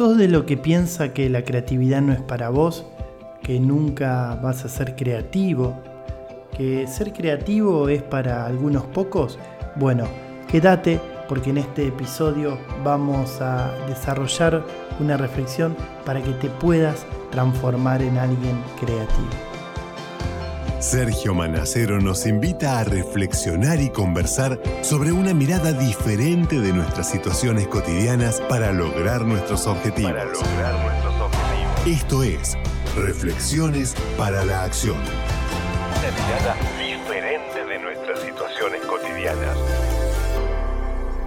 ¿Sos de lo que piensa que la creatividad no es para vos? ¿Que nunca vas a ser creativo? ¿Que ser creativo es para algunos pocos? Bueno, quédate porque en este episodio vamos a desarrollar una reflexión para que te puedas transformar en alguien creativo. Sergio Manacero nos invita a reflexionar y conversar sobre una mirada diferente de nuestras situaciones cotidianas para lograr nuestros objetivos. Para lograr nuestros objetivos. Esto es Reflexiones para la Acción. Una mirada diferente de nuestras situaciones cotidianas.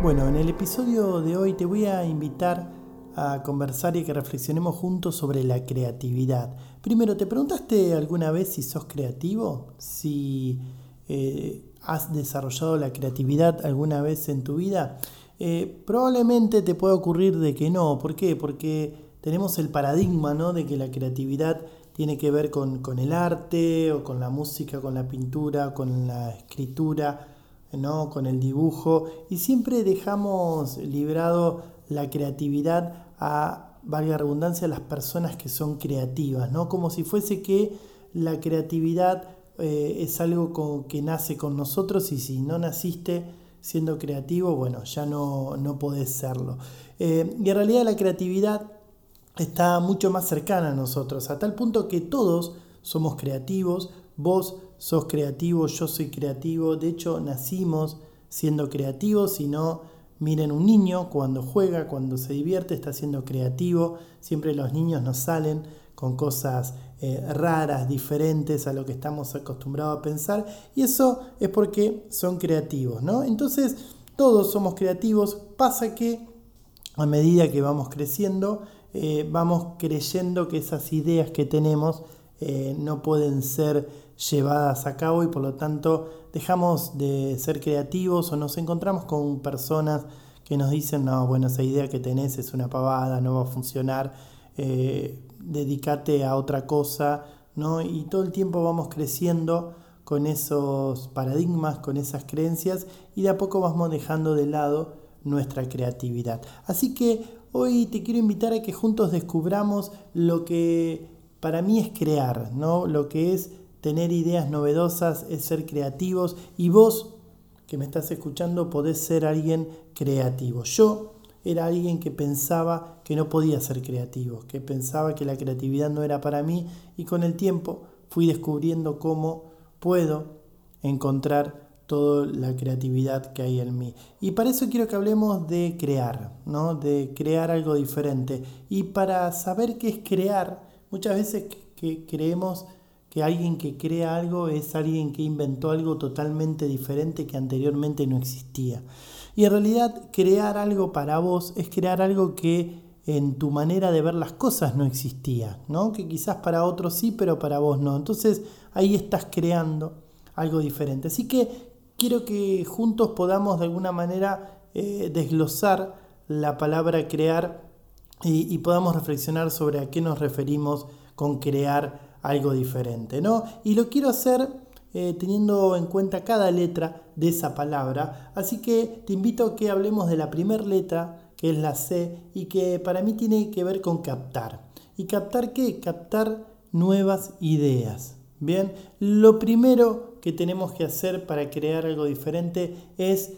Bueno, en el episodio de hoy te voy a invitar a conversar y que reflexionemos juntos sobre la creatividad. Primero, ¿te preguntaste alguna vez si sos creativo? Si eh, has desarrollado la creatividad alguna vez en tu vida. Eh, probablemente te pueda ocurrir de que no. ¿Por qué? Porque tenemos el paradigma ¿no? de que la creatividad tiene que ver con, con, el arte o con la música, con la pintura, con la escritura, ¿no? con el dibujo. Y siempre dejamos librado la creatividad a, valga redundancia, las personas que son creativas, ¿no? Como si fuese que la creatividad eh, es algo que nace con nosotros y si no naciste siendo creativo, bueno, ya no, no podés serlo. Eh, y en realidad la creatividad está mucho más cercana a nosotros, a tal punto que todos somos creativos, vos sos creativo, yo soy creativo, de hecho nacimos siendo creativos, y no Miren, un niño cuando juega, cuando se divierte, está siendo creativo. Siempre los niños nos salen con cosas eh, raras, diferentes a lo que estamos acostumbrados a pensar. Y eso es porque son creativos, ¿no? Entonces, todos somos creativos. Pasa que a medida que vamos creciendo, eh, vamos creyendo que esas ideas que tenemos eh, no pueden ser llevadas a cabo y por lo tanto dejamos de ser creativos o nos encontramos con personas que nos dicen, no, bueno, esa idea que tenés es una pavada, no va a funcionar, eh, dedícate a otra cosa, ¿no? Y todo el tiempo vamos creciendo con esos paradigmas, con esas creencias y de a poco vamos dejando de lado nuestra creatividad. Así que hoy te quiero invitar a que juntos descubramos lo que para mí es crear, ¿no? Lo que es tener ideas novedosas, es ser creativos y vos que me estás escuchando podés ser alguien creativo. Yo era alguien que pensaba que no podía ser creativo, que pensaba que la creatividad no era para mí y con el tiempo fui descubriendo cómo puedo encontrar toda la creatividad que hay en mí. Y para eso quiero que hablemos de crear, ¿no? de crear algo diferente. Y para saber qué es crear, muchas veces que creemos que alguien que crea algo es alguien que inventó algo totalmente diferente que anteriormente no existía. Y en realidad crear algo para vos es crear algo que en tu manera de ver las cosas no existía, ¿no? Que quizás para otros sí, pero para vos no. Entonces ahí estás creando algo diferente. Así que quiero que juntos podamos de alguna manera eh, desglosar la palabra crear y, y podamos reflexionar sobre a qué nos referimos con crear algo diferente, ¿no? Y lo quiero hacer eh, teniendo en cuenta cada letra de esa palabra, así que te invito a que hablemos de la primera letra, que es la C, y que para mí tiene que ver con captar. ¿Y captar qué? Captar nuevas ideas. Bien, lo primero que tenemos que hacer para crear algo diferente es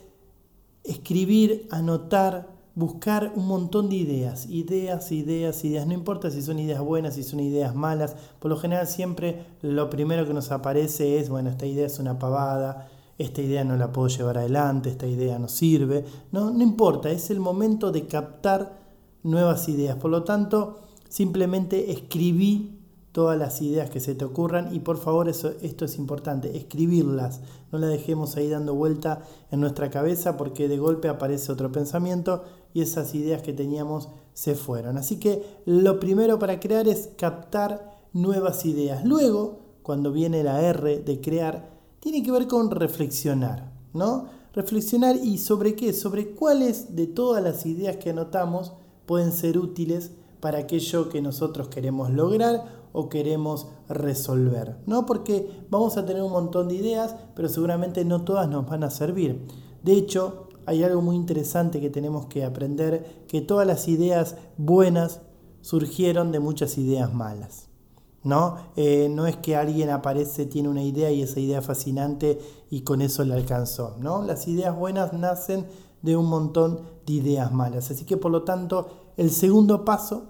escribir, anotar, buscar un montón de ideas, ideas, ideas, ideas, no importa si son ideas buenas, si son ideas malas, por lo general siempre lo primero que nos aparece es, bueno, esta idea es una pavada, esta idea no la puedo llevar adelante, esta idea no sirve, no, no importa, es el momento de captar nuevas ideas, por lo tanto, simplemente escribí todas las ideas que se te ocurran y por favor eso, esto es importante, escribirlas, no la dejemos ahí dando vuelta en nuestra cabeza porque de golpe aparece otro pensamiento y esas ideas que teníamos se fueron. Así que lo primero para crear es captar nuevas ideas. Luego, cuando viene la R de crear, tiene que ver con reflexionar, ¿no? Reflexionar y sobre qué, sobre cuáles de todas las ideas que anotamos pueden ser útiles para aquello que nosotros queremos lograr o queremos resolver, ¿no? Porque vamos a tener un montón de ideas, pero seguramente no todas nos van a servir. De hecho, hay algo muy interesante que tenemos que aprender, que todas las ideas buenas surgieron de muchas ideas malas. ¿no? Eh, no es que alguien aparece, tiene una idea y esa idea fascinante y con eso le alcanzó. ¿no? Las ideas buenas nacen de un montón de ideas malas. Así que por lo tanto, el segundo paso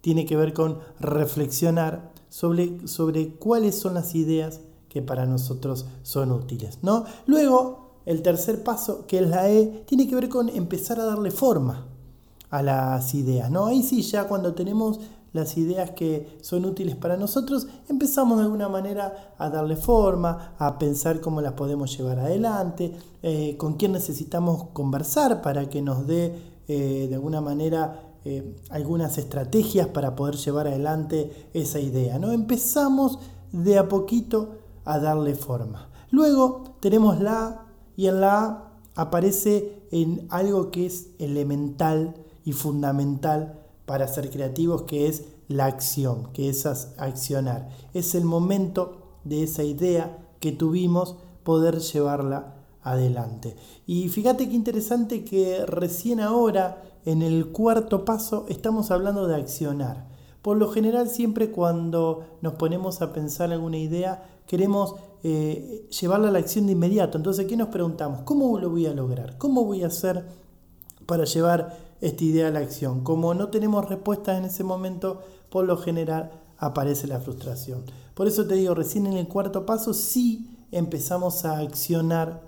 tiene que ver con reflexionar sobre, sobre cuáles son las ideas que para nosotros son útiles. ¿no? Luego, el tercer paso, que es la E, tiene que ver con empezar a darle forma a las ideas. ¿no? Ahí sí, ya cuando tenemos las ideas que son útiles para nosotros, empezamos de alguna manera a darle forma, a pensar cómo las podemos llevar adelante, eh, con quién necesitamos conversar para que nos dé eh, de alguna manera eh, algunas estrategias para poder llevar adelante esa idea. ¿no? Empezamos de a poquito a darle forma. Luego tenemos la y en la A aparece en algo que es elemental y fundamental para ser creativos, que es la acción, que es accionar. Es el momento de esa idea que tuvimos poder llevarla adelante. Y fíjate qué interesante que recién ahora, en el cuarto paso, estamos hablando de accionar. Por lo general, siempre cuando nos ponemos a pensar alguna idea, queremos eh, llevarla a la acción de inmediato. Entonces, ¿qué nos preguntamos? ¿Cómo lo voy a lograr? ¿Cómo voy a hacer para llevar esta idea a la acción. Como no tenemos respuestas en ese momento, por lo general aparece la frustración. Por eso te digo, recién en el cuarto paso sí empezamos a accionar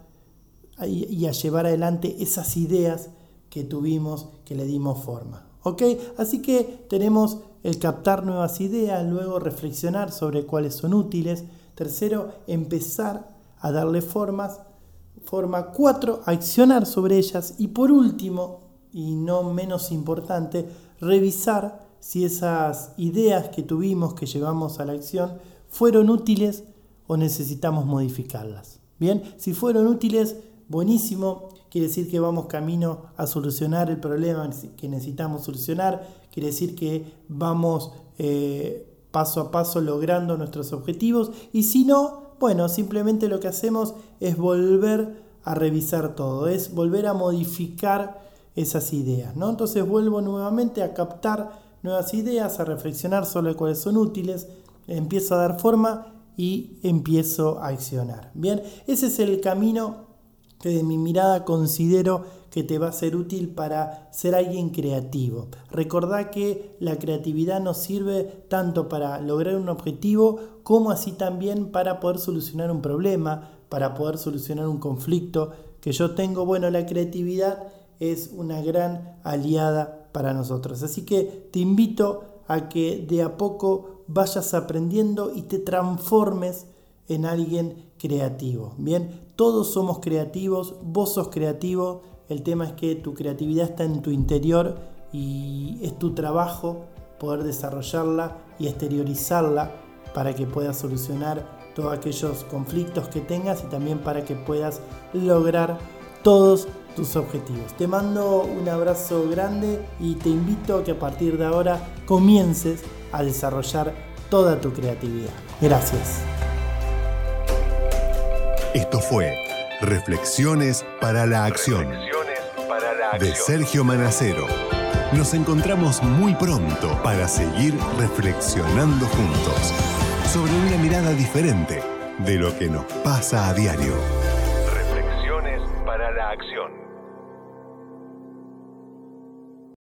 y a llevar adelante esas ideas que tuvimos, que le dimos forma. ¿Ok? Así que tenemos el captar nuevas ideas, luego reflexionar sobre cuáles son útiles. Tercero, empezar a darle formas. Forma cuatro, accionar sobre ellas. Y por último, y no menos importante, revisar si esas ideas que tuvimos, que llevamos a la acción, fueron útiles o necesitamos modificarlas. Bien, si fueron útiles, buenísimo, quiere decir que vamos camino a solucionar el problema que necesitamos solucionar, quiere decir que vamos eh, paso a paso logrando nuestros objetivos y si no, bueno, simplemente lo que hacemos es volver a revisar todo, es volver a modificar esas ideas. ¿no? Entonces vuelvo nuevamente a captar nuevas ideas, a reflexionar sobre cuáles son útiles, empiezo a dar forma y empiezo a accionar. Bien, ese es el camino que de mi mirada considero que te va a ser útil para ser alguien creativo. Recordá que la creatividad nos sirve tanto para lograr un objetivo como así también para poder solucionar un problema, para poder solucionar un conflicto que yo tengo. Bueno, la creatividad es una gran aliada para nosotros. Así que te invito a que de a poco vayas aprendiendo y te transformes en alguien creativo. Bien, todos somos creativos, vos sos creativo, el tema es que tu creatividad está en tu interior y es tu trabajo poder desarrollarla y exteriorizarla para que puedas solucionar todos aquellos conflictos que tengas y también para que puedas lograr todos tus objetivos. Te mando un abrazo grande y te invito a que a partir de ahora comiences a desarrollar toda tu creatividad. Gracias. Esto fue Reflexiones para la Acción de Sergio Manacero. Nos encontramos muy pronto para seguir reflexionando juntos sobre una mirada diferente de lo que nos pasa a diario.